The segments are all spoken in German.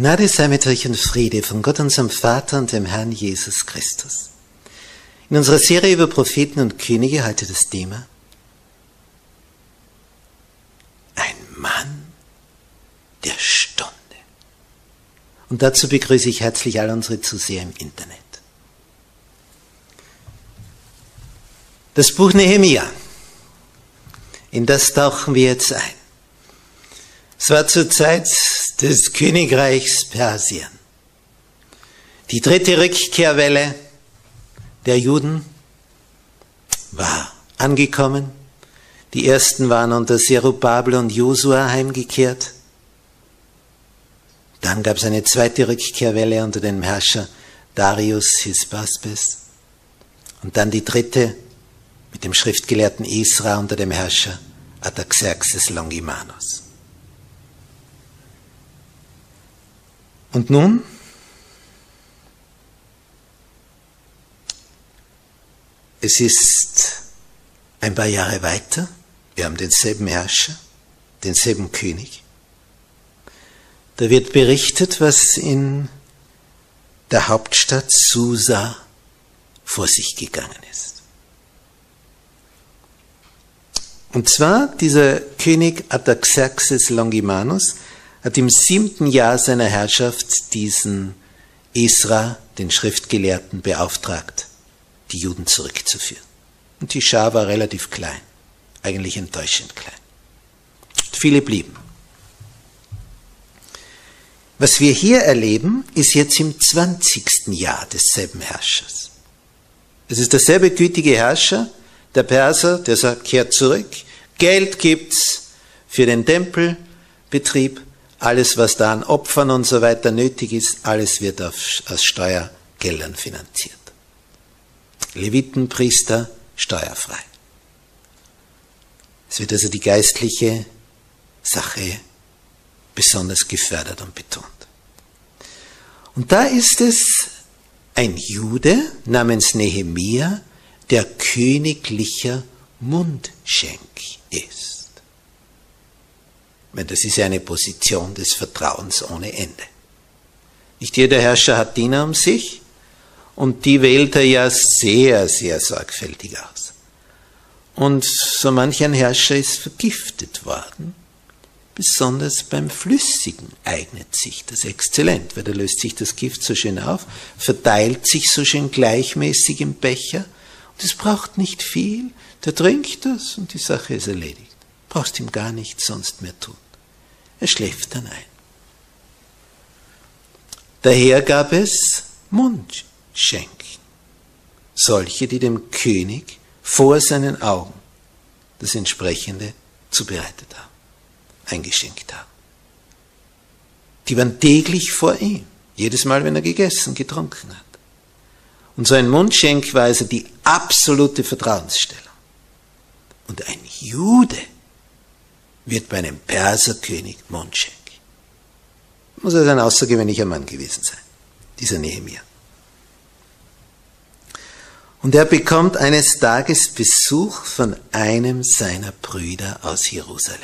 Gnade sei mit euch und Friede von Gott unserem Vater und dem Herrn Jesus Christus. In unserer Serie über Propheten und Könige heute das Thema Ein Mann der Stunde. Und dazu begrüße ich herzlich all unsere Zuseher im Internet. Das Buch Nehemia, in das tauchen wir jetzt ein. Es war zur Zeit des Königreichs Persien. Die dritte Rückkehrwelle der Juden war angekommen. Die ersten waren unter Zerubabel und Josua heimgekehrt. Dann gab es eine zweite Rückkehrwelle unter dem Herrscher Darius Hispaspes. Und dann die dritte mit dem Schriftgelehrten Isra unter dem Herrscher Ataxerxes Longimanus. Und nun? Es ist ein paar Jahre weiter. Wir haben denselben Herrscher, denselben König. Da wird berichtet, was in der Hauptstadt Susa vor sich gegangen ist. Und zwar dieser König Ataxerxes Longimanus hat im siebten Jahr seiner Herrschaft diesen Esra, den Schriftgelehrten, beauftragt, die Juden zurückzuführen. Und die Schar war relativ klein, eigentlich enttäuschend klein. Viele blieben. Was wir hier erleben, ist jetzt im zwanzigsten Jahr desselben Herrschers. Es ist derselbe gütige Herrscher, der Perser, der sagt, kehrt zurück, Geld gibt's für den Tempelbetrieb, alles, was da an Opfern und so weiter nötig ist, alles wird auf, aus Steuergeldern finanziert. Leviten, Priester, steuerfrei. Es wird also die geistliche Sache besonders gefördert und betont. Und da ist es ein Jude namens Nehemia, der königlicher Mundschenk ist. Das ist ja eine Position des Vertrauens ohne Ende. Nicht jeder Herrscher hat Diener um sich und die wählt er ja sehr, sehr sorgfältig aus. Und so manch ein Herrscher ist vergiftet worden. Besonders beim Flüssigen eignet sich das exzellent, weil da löst sich das Gift so schön auf, verteilt sich so schön gleichmäßig im Becher und es braucht nicht viel. Der trinkt das und die Sache ist erledigt brauchst ihm gar nichts sonst mehr tun. Er schläft dann ein. Daher gab es Mundschenken, solche, die dem König vor seinen Augen das entsprechende zubereitet haben, eingeschenkt haben. Die waren täglich vor ihm, jedes Mal, wenn er gegessen, getrunken hat. Und so ein Mundschenk war also die absolute Vertrauensstellung. Und ein Jude wird bei einem Perserkönig Mundschenk. Muss also ein außergewöhnlicher Mann gewesen sein, dieser Nehemiah. Und er bekommt eines Tages Besuch von einem seiner Brüder aus Jerusalem.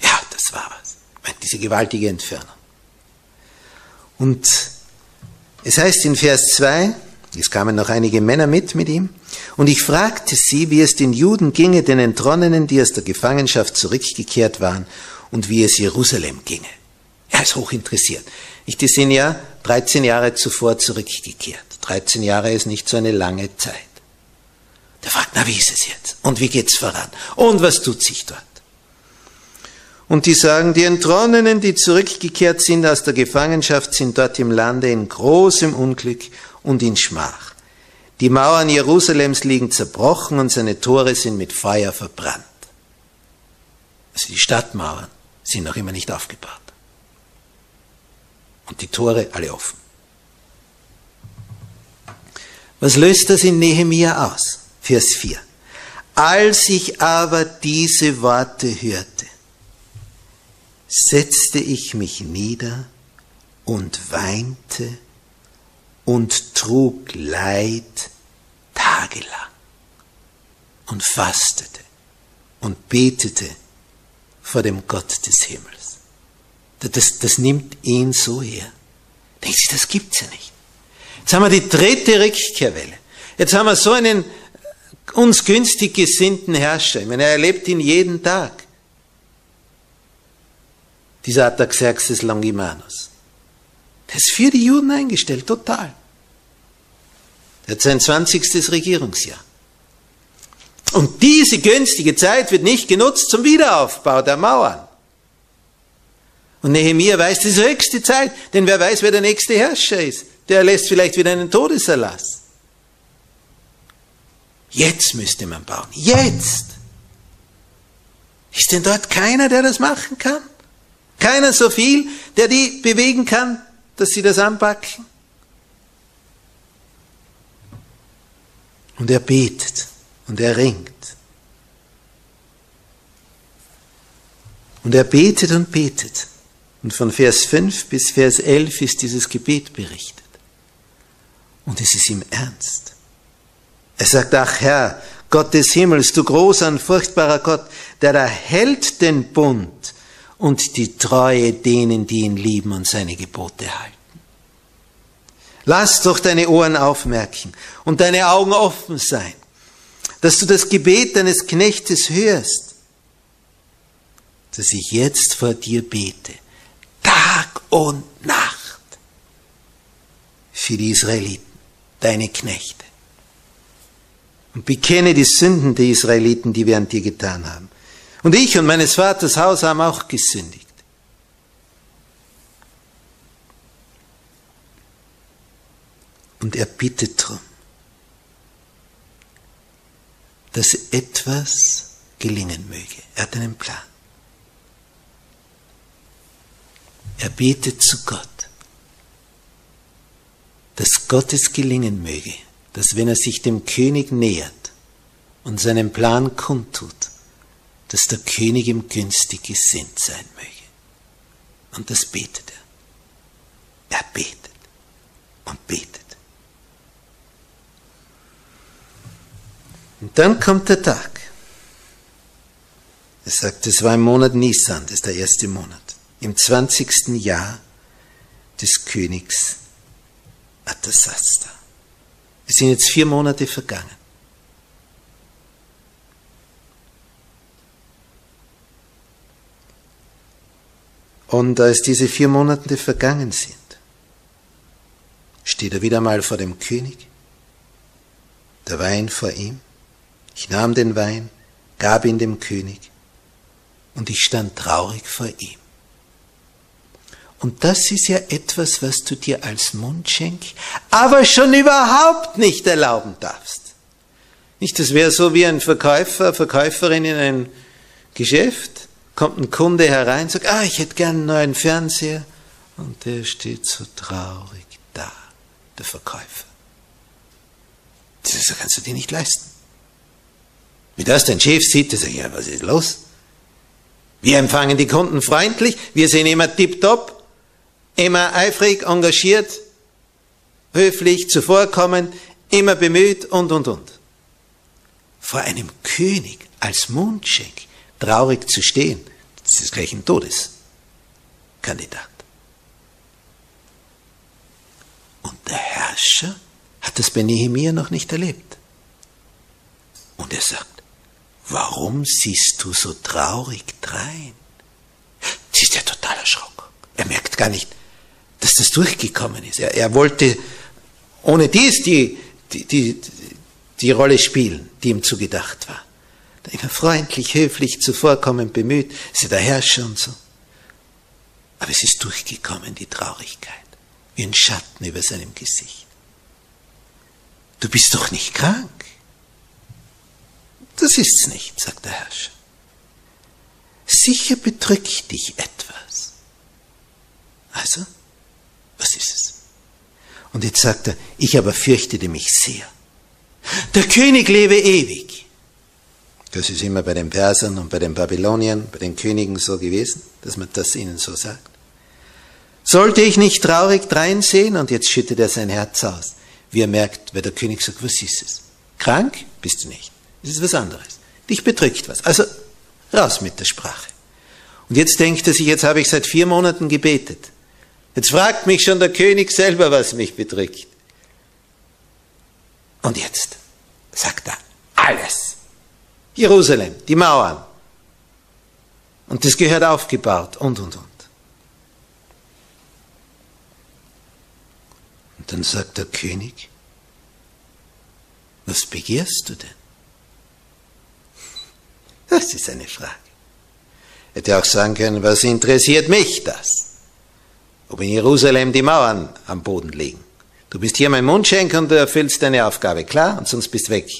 Ja, das war was. Diese gewaltige Entfernung. Und es heißt in Vers 2, es kamen noch einige Männer mit mit ihm, und ich fragte sie, wie es den Juden ginge, den Entronnenen, die aus der Gefangenschaft zurückgekehrt waren, und wie es Jerusalem ginge. Er ist hochinteressiert. Ich, die sind ja 13 Jahre zuvor zurückgekehrt. 13 Jahre ist nicht so eine lange Zeit. Der fragt, na, wie ist es jetzt? Und wie geht's voran? Und was tut sich dort? Und die sagen, die Entronnenen, die zurückgekehrt sind aus der Gefangenschaft, sind dort im Lande in großem Unglück und in Schmach. Die Mauern Jerusalems liegen zerbrochen und seine Tore sind mit Feuer verbrannt. Also die Stadtmauern sind noch immer nicht aufgebaut. Und die Tore alle offen. Was löst das in Nehemia aus? Vers 4. Als ich aber diese Worte hörte, setzte ich mich nieder und weinte und trug Leid tagelang und fastete und betete vor dem Gott des Himmels. Das, das nimmt ihn so her. Denkt sich, das gibt's ja nicht. Jetzt haben wir die dritte Rückkehrwelle. Jetzt haben wir so einen uns günstig gesinnten Herrscher. Ich meine, er erlebt ihn jeden Tag. Dieser Artaxerxes Longimanus. Der ist für die Juden eingestellt, total. Er hat sein 20. Regierungsjahr. Und diese günstige Zeit wird nicht genutzt zum Wiederaufbau der Mauern. Und Nehemiah weiß, das ist höchste Zeit, denn wer weiß, wer der nächste Herrscher ist der lässt vielleicht wieder einen Todeserlass. Jetzt müsste man bauen. Jetzt! Ist denn dort keiner, der das machen kann? Keiner so viel, der die bewegen kann, dass sie das anpacken? Und er betet und er ringt. Und er betet und betet. Und von Vers 5 bis Vers 11 ist dieses Gebet berichtet. Und es ist ihm ernst. Er sagt, ach Herr, Gott des Himmels, du großer und furchtbarer Gott, der erhält den Bund und die Treue denen, die ihn lieben und seine Gebote halten. Lass doch deine Ohren aufmerken und deine Augen offen sein, dass du das Gebet deines Knechtes hörst, dass ich jetzt vor dir bete, Tag und Nacht für die Israeliten deine Knechte. Und bekenne die Sünden der Israeliten, die wir an dir getan haben. Und ich und meines Vaters Haus haben auch gesündigt. Und er bittet darum, dass etwas gelingen möge. Er hat einen Plan. Er betet zu Gott dass Gottes gelingen möge, dass wenn er sich dem König nähert und seinen Plan kundtut, dass der König ihm günstig gesinnt sein möge. Und das betet er. Er betet und betet. Und dann kommt der Tag. Er sagt, es war im Monat Nisan, das ist der erste Monat, im 20. Jahr des Königs Atasasta. Es sind jetzt vier Monate vergangen. Und als diese vier Monate vergangen sind, steht er wieder mal vor dem König, der Wein vor ihm. Ich nahm den Wein, gab ihn dem König und ich stand traurig vor ihm. Und das ist ja etwas, was du dir als Mundschenk, aber schon überhaupt nicht erlauben darfst. Nicht, das wäre so wie ein Verkäufer, Verkäuferin in ein Geschäft, kommt ein Kunde herein, sagt, ah, ich hätte gern einen neuen Fernseher. Und der steht so traurig da, der Verkäufer. Das kannst du dir nicht leisten. Wie das dein Chef sieht, der sagt, ja, was ist los? Wir empfangen die Kunden freundlich, wir sind immer tiptop, immer eifrig, engagiert, höflich, zuvorkommen, immer bemüht und, und, und. Vor einem König als Mundschenk traurig zu stehen, das ist gleich ein Todeskandidat. Und der Herrscher hat das bei Nehemiah noch nicht erlebt. Und er sagt, warum siehst du so traurig drein? Sie ist ja total erschrocken. Er merkt gar nicht, dass das durchgekommen ist. Er, er wollte ohne dies die, die, die, die Rolle spielen, die ihm zugedacht war. Immer freundlich, höflich, zuvorkommend, bemüht, ist ja der Herrscher und so. Aber es ist durchgekommen, die Traurigkeit, wie ein Schatten über seinem Gesicht. Du bist doch nicht krank. Das ist's nicht, sagt der Herrscher. Sicher bedrückt dich etwas. Also, was ist es? Und jetzt sagt er, ich aber fürchtete mich sehr. Der König lebe ewig. Das ist immer bei den Persern und bei den Babyloniern, bei den Königen so gewesen, dass man das ihnen so sagt. Sollte ich nicht traurig dreinsehen? Und jetzt schüttet er sein Herz aus. Wie er merkt, weil der König sagt, was ist es? Krank bist du nicht. Das ist was anderes. Dich bedrückt was. Also raus mit der Sprache. Und jetzt denkt er sich, jetzt habe ich seit vier Monaten gebetet. Jetzt fragt mich schon der König selber, was mich bedrückt. Und jetzt sagt er alles. Jerusalem, die Mauern. Und das gehört aufgebaut und, und, und. Und dann sagt der König, was begehrst du denn? Das ist eine Frage. Hätte auch sagen können, was interessiert mich das? Ob in Jerusalem die Mauern am Boden liegen. Du bist hier mein Mundschenk und du erfüllst deine Aufgabe, klar? Und sonst bist weg.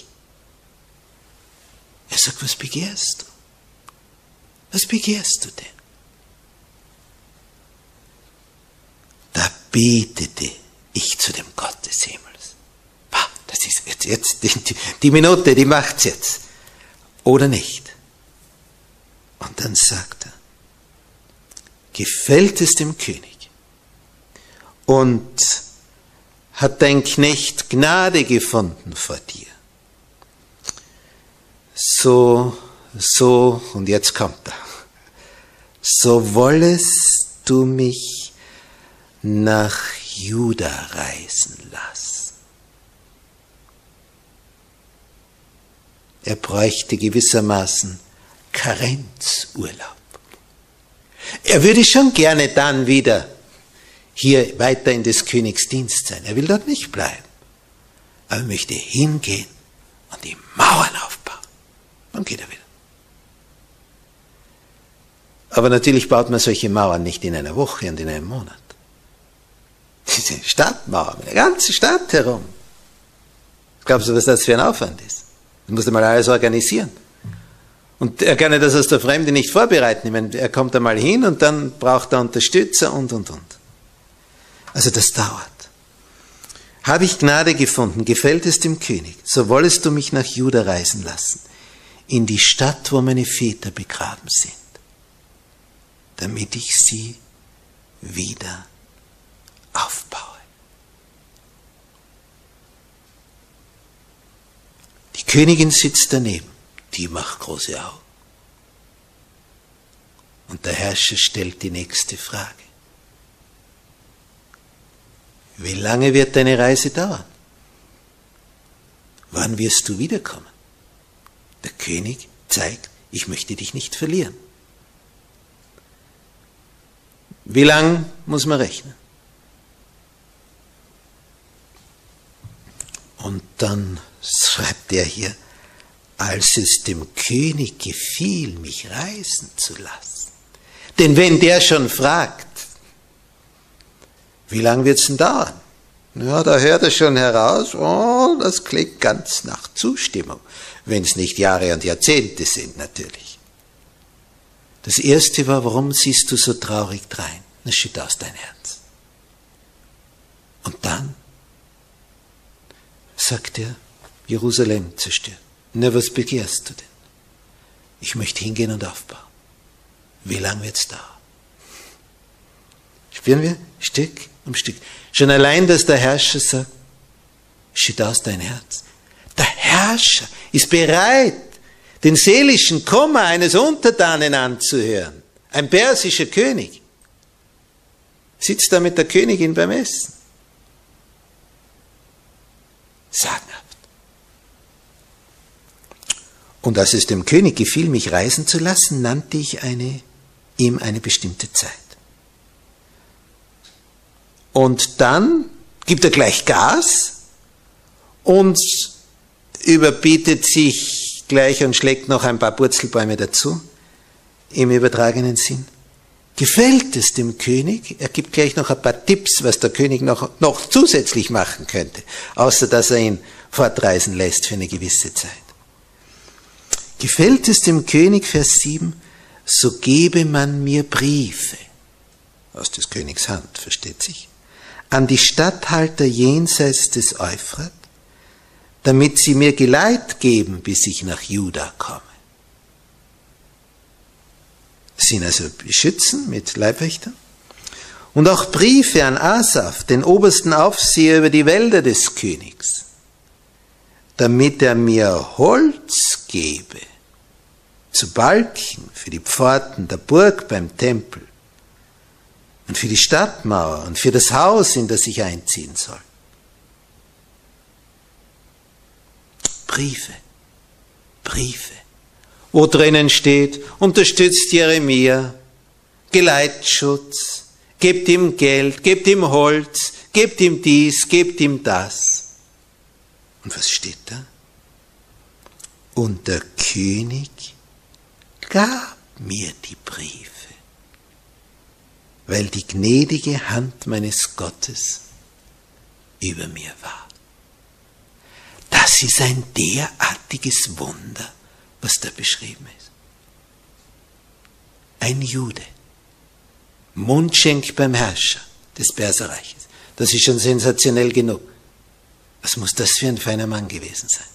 Er sagt, was begehrst du? Was begehrst du denn? Da betete ich zu dem Gott des Himmels. Das ist jetzt, jetzt die, die Minute, die macht's jetzt. Oder nicht? Und dann sagt er, gefällt es dem König und hat dein Knecht Gnade gefunden vor dir. So, so, und jetzt kommt er. So wollest du mich nach Juda reisen lassen. Er bräuchte gewissermaßen Karenzurlaub. Er würde schon gerne dann wieder hier weiter in des Königs Dienst sein. Er will dort nicht bleiben. Aber er möchte hingehen und die Mauern aufbauen. Dann geht er wieder. Aber natürlich baut man solche Mauern nicht in einer Woche und in einem Monat. Diese Stadtmauern, eine ganze Stadt herum. Glaubst du, was das für ein Aufwand ist? Das musst du mal alles organisieren. Und er kann ja das aus der Fremde nicht vorbereiten. Ich meine, er kommt einmal hin und dann braucht er Unterstützer und, und, und. Also das dauert. Habe ich Gnade gefunden, gefällt es dem König, so wollest du mich nach Juda reisen lassen, in die Stadt, wo meine Väter begraben sind, damit ich sie wieder aufbaue. Die Königin sitzt daneben, die macht große Augen. Und der Herrscher stellt die nächste Frage. Wie lange wird deine Reise dauern? Wann wirst du wiederkommen? Der König zeigt, ich möchte dich nicht verlieren. Wie lang muss man rechnen? Und dann schreibt er hier, als es dem König gefiel, mich reisen zu lassen. Denn wenn der schon fragt, wie lange wird's denn dauern? Ja, da hört er schon heraus, oh, das klingt ganz nach Zustimmung, wenn es nicht Jahre und Jahrzehnte sind natürlich. Das erste war, warum siehst du so traurig drein? Das schütt aus dein Herz. Und dann sagt er, Jerusalem zerstören. Na, was begehrst du denn? Ich möchte hingehen und aufbauen. Wie lange wird's dauern? Spüren wir? Stück um Stück. Schon allein, dass der Herrscher sagt, schütt aus dein Herz. Der Herrscher ist bereit, den seelischen Kummer eines Untertanen anzuhören. Ein persischer König sitzt da mit der Königin beim Essen. Sagenhaft. Und als es dem König gefiel, mich reisen zu lassen, nannte ich eine, ihm eine bestimmte Zeit. Und dann gibt er gleich Gas und überbietet sich gleich und schlägt noch ein paar Purzelbäume dazu, im übertragenen Sinn. Gefällt es dem König? Er gibt gleich noch ein paar Tipps, was der König noch, noch zusätzlich machen könnte, außer dass er ihn fortreisen lässt für eine gewisse Zeit. Gefällt es dem König, Vers 7, so gebe man mir Briefe. Aus des Königs Hand, versteht sich, an die Statthalter jenseits des Euphrat, damit sie mir Geleit geben, bis ich nach Juda komme. Sind also Beschützen mit Leibwächtern. Und auch Briefe an Asaf, den obersten Aufseher über die Wälder des Königs, damit er mir Holz gebe zu Balken für die Pforten der Burg beim Tempel und für die Stadtmauer und für das Haus, in das ich einziehen soll. Briefe, Briefe wo drinnen steht, unterstützt Jeremia, Geleitschutz, gebt ihm Geld, gebt ihm Holz, gebt ihm dies, gebt ihm das. Und was steht da? Und der König gab mir die Briefe, weil die gnädige Hand meines Gottes über mir war. Das ist ein derartiges Wunder was da beschrieben ist. Ein Jude, Mundschenk beim Herrscher des Perserreiches. Das ist schon sensationell genug. Was muss das für ein feiner Mann gewesen sein?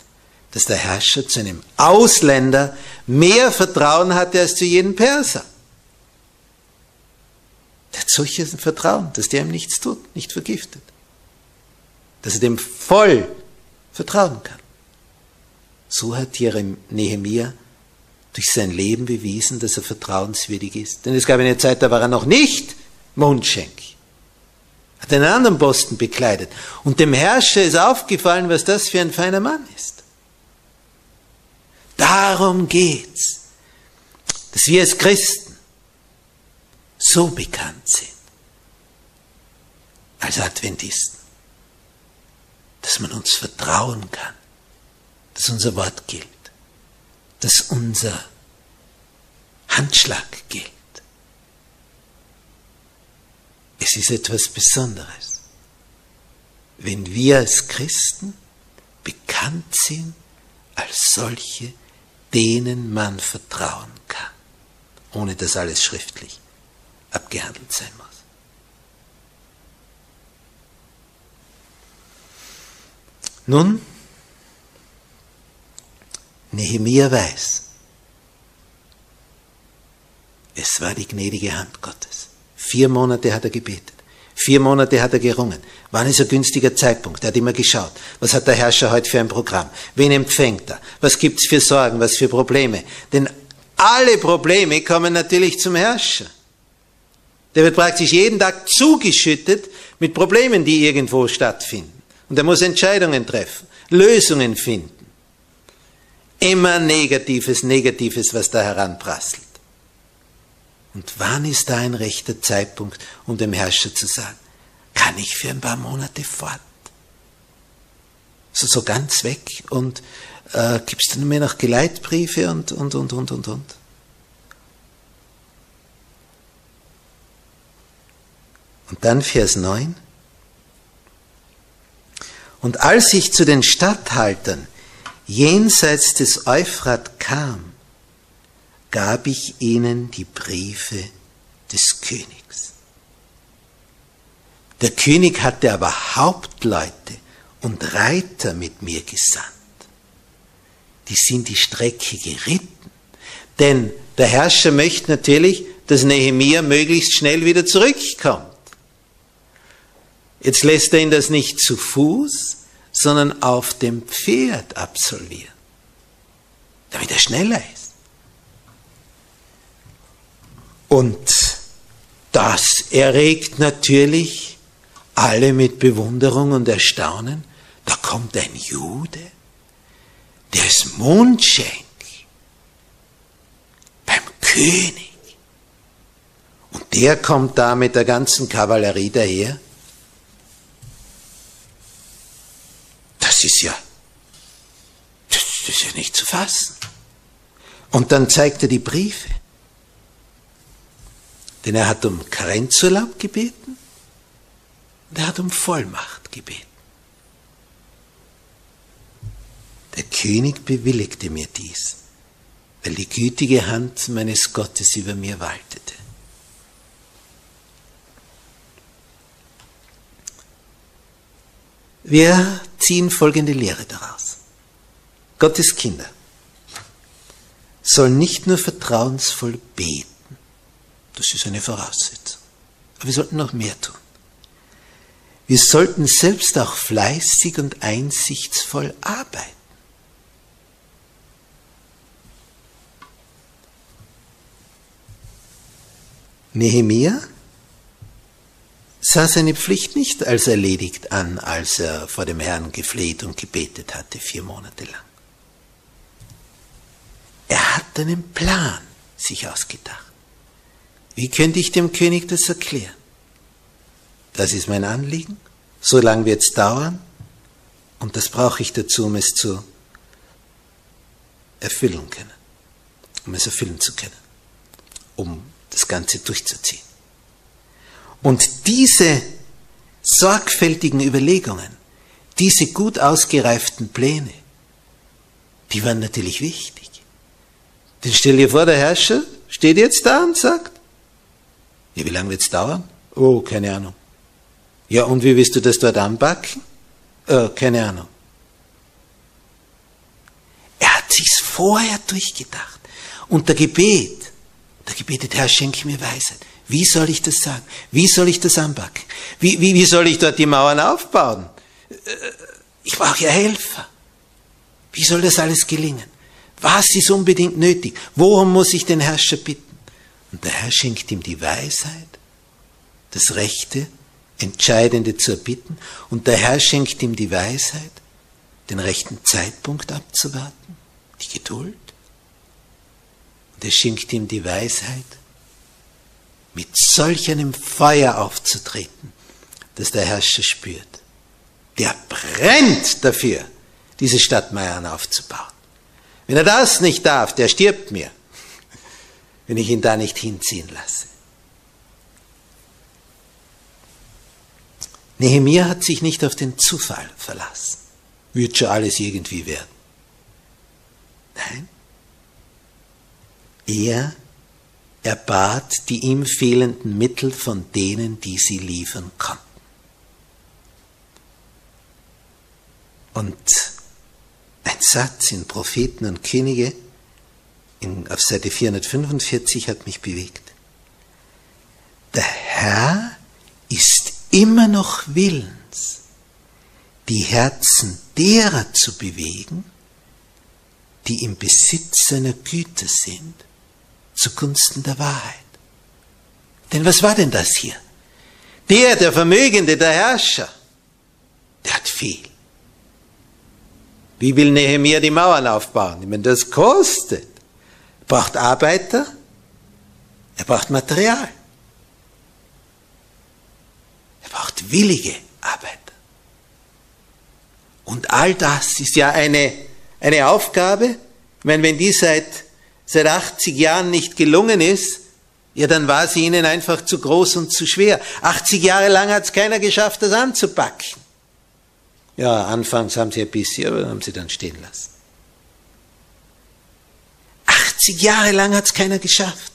Dass der Herrscher zu einem Ausländer mehr Vertrauen hatte als zu jedem Perser. Der hat solches Vertrauen, dass der ihm nichts tut, nicht vergiftet. Dass er dem voll vertrauen kann. So hat Nehemia durch sein Leben bewiesen, dass er vertrauenswürdig ist. Denn es gab eine Zeit, da war er noch nicht Mundschenk. Hat einen anderen Posten bekleidet. Und dem Herrscher ist aufgefallen, was das für ein feiner Mann ist. Darum geht's, dass wir als Christen so bekannt sind, als Adventisten, dass man uns vertrauen kann dass unser Wort gilt, dass unser Handschlag gilt. Es ist etwas Besonderes, wenn wir als Christen bekannt sind als solche, denen man vertrauen kann, ohne dass alles schriftlich abgehandelt sein muss. Nun, Nehemiah weiß, es war die gnädige Hand Gottes. Vier Monate hat er gebetet. Vier Monate hat er gerungen. Wann ist ein günstiger Zeitpunkt? Er hat immer geschaut. Was hat der Herrscher heute für ein Programm? Wen empfängt er? Was gibt's für Sorgen? Was für Probleme? Denn alle Probleme kommen natürlich zum Herrscher. Der wird praktisch jeden Tag zugeschüttet mit Problemen, die irgendwo stattfinden. Und er muss Entscheidungen treffen, Lösungen finden. Immer Negatives, Negatives, was da heranprasselt. Und wann ist da ein rechter Zeitpunkt, um dem Herrscher zu sagen, kann ich für ein paar Monate fort? So, so ganz weg und äh, gibst du mir noch Geleitbriefe und, und, und, und, und, und. Und dann Vers 9. Und als ich zu den Statthaltern jenseits des Euphrat kam, gab ich ihnen die Briefe des Königs. Der König hatte aber Hauptleute und Reiter mit mir gesandt. die sind die Strecke geritten. Denn der Herrscher möchte natürlich, dass Nehemia möglichst schnell wieder zurückkommt. Jetzt lässt er ihn das nicht zu Fuß, sondern auf dem Pferd absolvieren, damit er schneller ist. Und das erregt natürlich alle mit Bewunderung und Erstaunen. Da kommt ein Jude, der ist Mundschenk beim König. Und der kommt da mit der ganzen Kavallerie daher. Das ist ja, das, das ist ja nicht zu fassen. Und dann zeigt er die Briefe. Denn er hat um Karenzurlaub gebeten und er hat um Vollmacht gebeten. Der König bewilligte mir dies, weil die gütige Hand meines Gottes über mir waltete. Wir ziehen folgende Lehre daraus. Gottes Kinder sollen nicht nur vertrauensvoll beten, das ist eine Voraussetzung, aber wir sollten noch mehr tun. Wir sollten selbst auch fleißig und einsichtsvoll arbeiten. Nehemia sah seine Pflicht nicht als erledigt an, als er vor dem Herrn gefleht und gebetet hatte, vier Monate lang. Er hat einen Plan sich ausgedacht. Wie könnte ich dem König das erklären? Das ist mein Anliegen, so lange wird es dauern und das brauche ich dazu, um es zu erfüllen können, um es erfüllen zu können, um das Ganze durchzuziehen. Und diese sorgfältigen Überlegungen, diese gut ausgereiften Pläne, die waren natürlich wichtig. Denn stell dir vor, der Herrscher steht jetzt da und sagt, ja, wie lange wird es dauern? Oh, keine Ahnung. Ja, und wie willst du das dort anpacken? Äh, keine Ahnung. Er hat sich's vorher durchgedacht. Und der Gebet, der gebetet, Herr, schenke mir Weisheit. Wie soll ich das sagen? Wie soll ich das anpacken? Wie, wie, wie soll ich dort die Mauern aufbauen? Äh, ich brauche ja Helfer. Wie soll das alles gelingen? Was ist unbedingt nötig? Worum muss ich den Herrscher bitten? Und der Herr schenkt ihm die Weisheit, das Rechte, Entscheidende zu erbitten. Und der Herr schenkt ihm die Weisheit, den rechten Zeitpunkt abzuwarten, die Geduld. Und er schenkt ihm die Weisheit, mit solch einem Feuer aufzutreten, dass der Herrscher spürt. Der brennt dafür, diese Stadtmauern aufzubauen. Wenn er das nicht darf, der stirbt mir, wenn ich ihn da nicht hinziehen lasse. Nehemiah hat sich nicht auf den Zufall verlassen. Wird schon alles irgendwie werden. Nein. Er er bat die ihm fehlenden Mittel von denen, die sie liefern konnten. Und ein Satz in Propheten und Könige in, auf Seite 445 hat mich bewegt. Der Herr ist immer noch willens, die Herzen derer zu bewegen, die im Besitz seiner Güter sind zugunsten der Wahrheit. Denn was war denn das hier? Der, der Vermögende, der Herrscher, der hat viel. Wie will Nehemiah die Mauern aufbauen? Ich meine, das kostet. Er braucht Arbeiter, er braucht Material. Er braucht willige Arbeiter. Und all das ist ja eine, eine Aufgabe. Ich meine, wenn die seit seit 80 Jahren nicht gelungen ist, ja, dann war sie ihnen einfach zu groß und zu schwer. 80 Jahre lang hat es keiner geschafft, das anzupacken. Ja, anfangs haben sie ein bisschen, aber haben sie dann stehen lassen. 80 Jahre lang hat es keiner geschafft.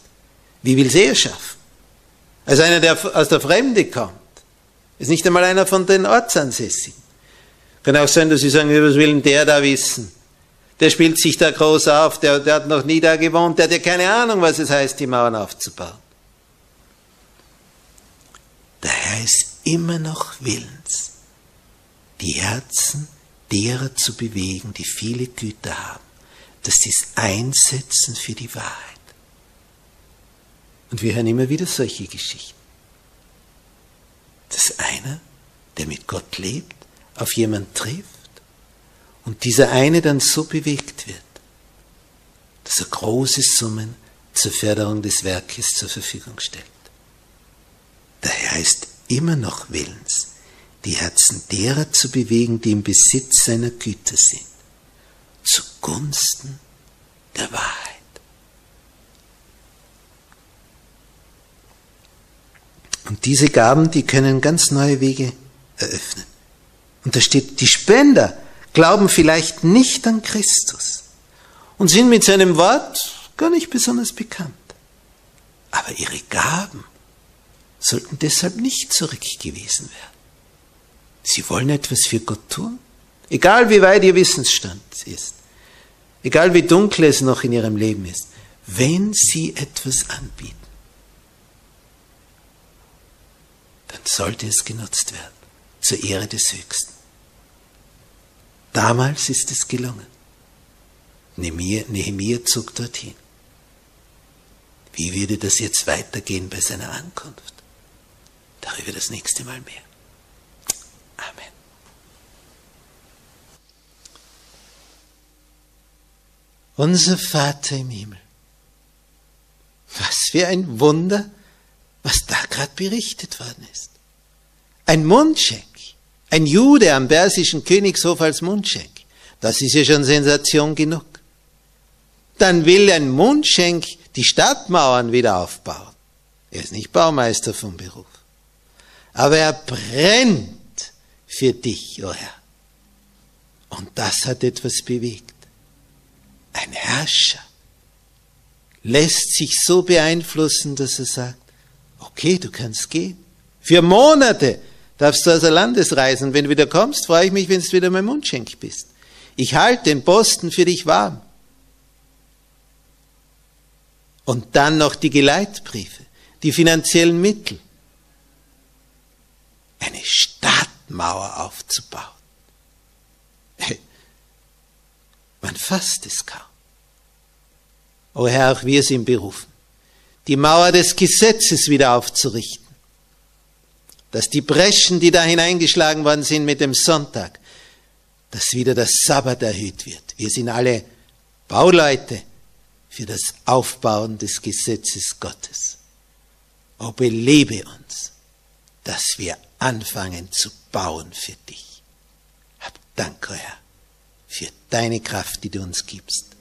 Wie will es schaffen? Als einer, der aus der Fremde kommt. Ist nicht einmal einer von den Ortsansässigen. Kann auch sein, dass sie sagen, was will denn der da wissen? der spielt sich da groß auf, der, der hat noch nie da gewohnt, der hat ja keine Ahnung, was es heißt, die Mauern aufzubauen. Der Herr ist immer noch willens, die Herzen derer zu bewegen, die viele Güter haben, dass sie es einsetzen für die Wahrheit. Und wir hören immer wieder solche Geschichten. Dass einer, der mit Gott lebt, auf jemanden trifft und dieser eine dann so bewegt wird, dass er große Summen zur Förderung des Werkes zur Verfügung stellt. Der Herr ist immer noch willens, die Herzen derer zu bewegen, die im Besitz seiner Güter sind, zugunsten der Wahrheit. Und diese Gaben, die können ganz neue Wege eröffnen. Und da steht, die Spender glauben vielleicht nicht an Christus und sind mit seinem Wort gar nicht besonders bekannt. Aber ihre Gaben sollten deshalb nicht zurückgewiesen werden. Sie wollen etwas für Gott tun, egal wie weit ihr Wissensstand ist, egal wie dunkel es noch in ihrem Leben ist, wenn sie etwas anbieten, dann sollte es genutzt werden zur Ehre des Höchsten. Damals ist es gelungen. Nehemiah, zog dorthin. Wie würde das jetzt weitergehen bei seiner Ankunft? Darüber das nächste Mal mehr. Amen. Unser Vater im Himmel. Was für ein Wunder, was da gerade berichtet worden ist. Ein Mundschenk, ein Jude am persischen Königshof als Mundschenk. Das ist ja schon Sensation genug. Dann will ein Mundschenk die Stadtmauern wieder aufbauen. Er ist nicht Baumeister vom Beruf aber er brennt für dich, o oh Herr. Und das hat etwas bewegt. Ein Herrscher lässt sich so beeinflussen, dass er sagt, okay, du kannst gehen. Für Monate darfst du außer Landes reisen. Wenn du wieder kommst, freue ich mich, wenn du wieder mein Mundschenk bist. Ich halte den Posten für dich warm. Und dann noch die Geleitbriefe, die finanziellen Mittel eine Stadtmauer aufzubauen. Man fasst es kaum. O Herr, auch wir sind berufen, die Mauer des Gesetzes wieder aufzurichten. Dass die Breschen, die da hineingeschlagen worden sind mit dem Sonntag, dass wieder das Sabbat erhöht wird. Wir sind alle Bauleute für das Aufbauen des Gesetzes Gottes. O belebe uns, dass wir anfangen zu bauen für dich. Hab Dank, Herr, für deine Kraft, die du uns gibst.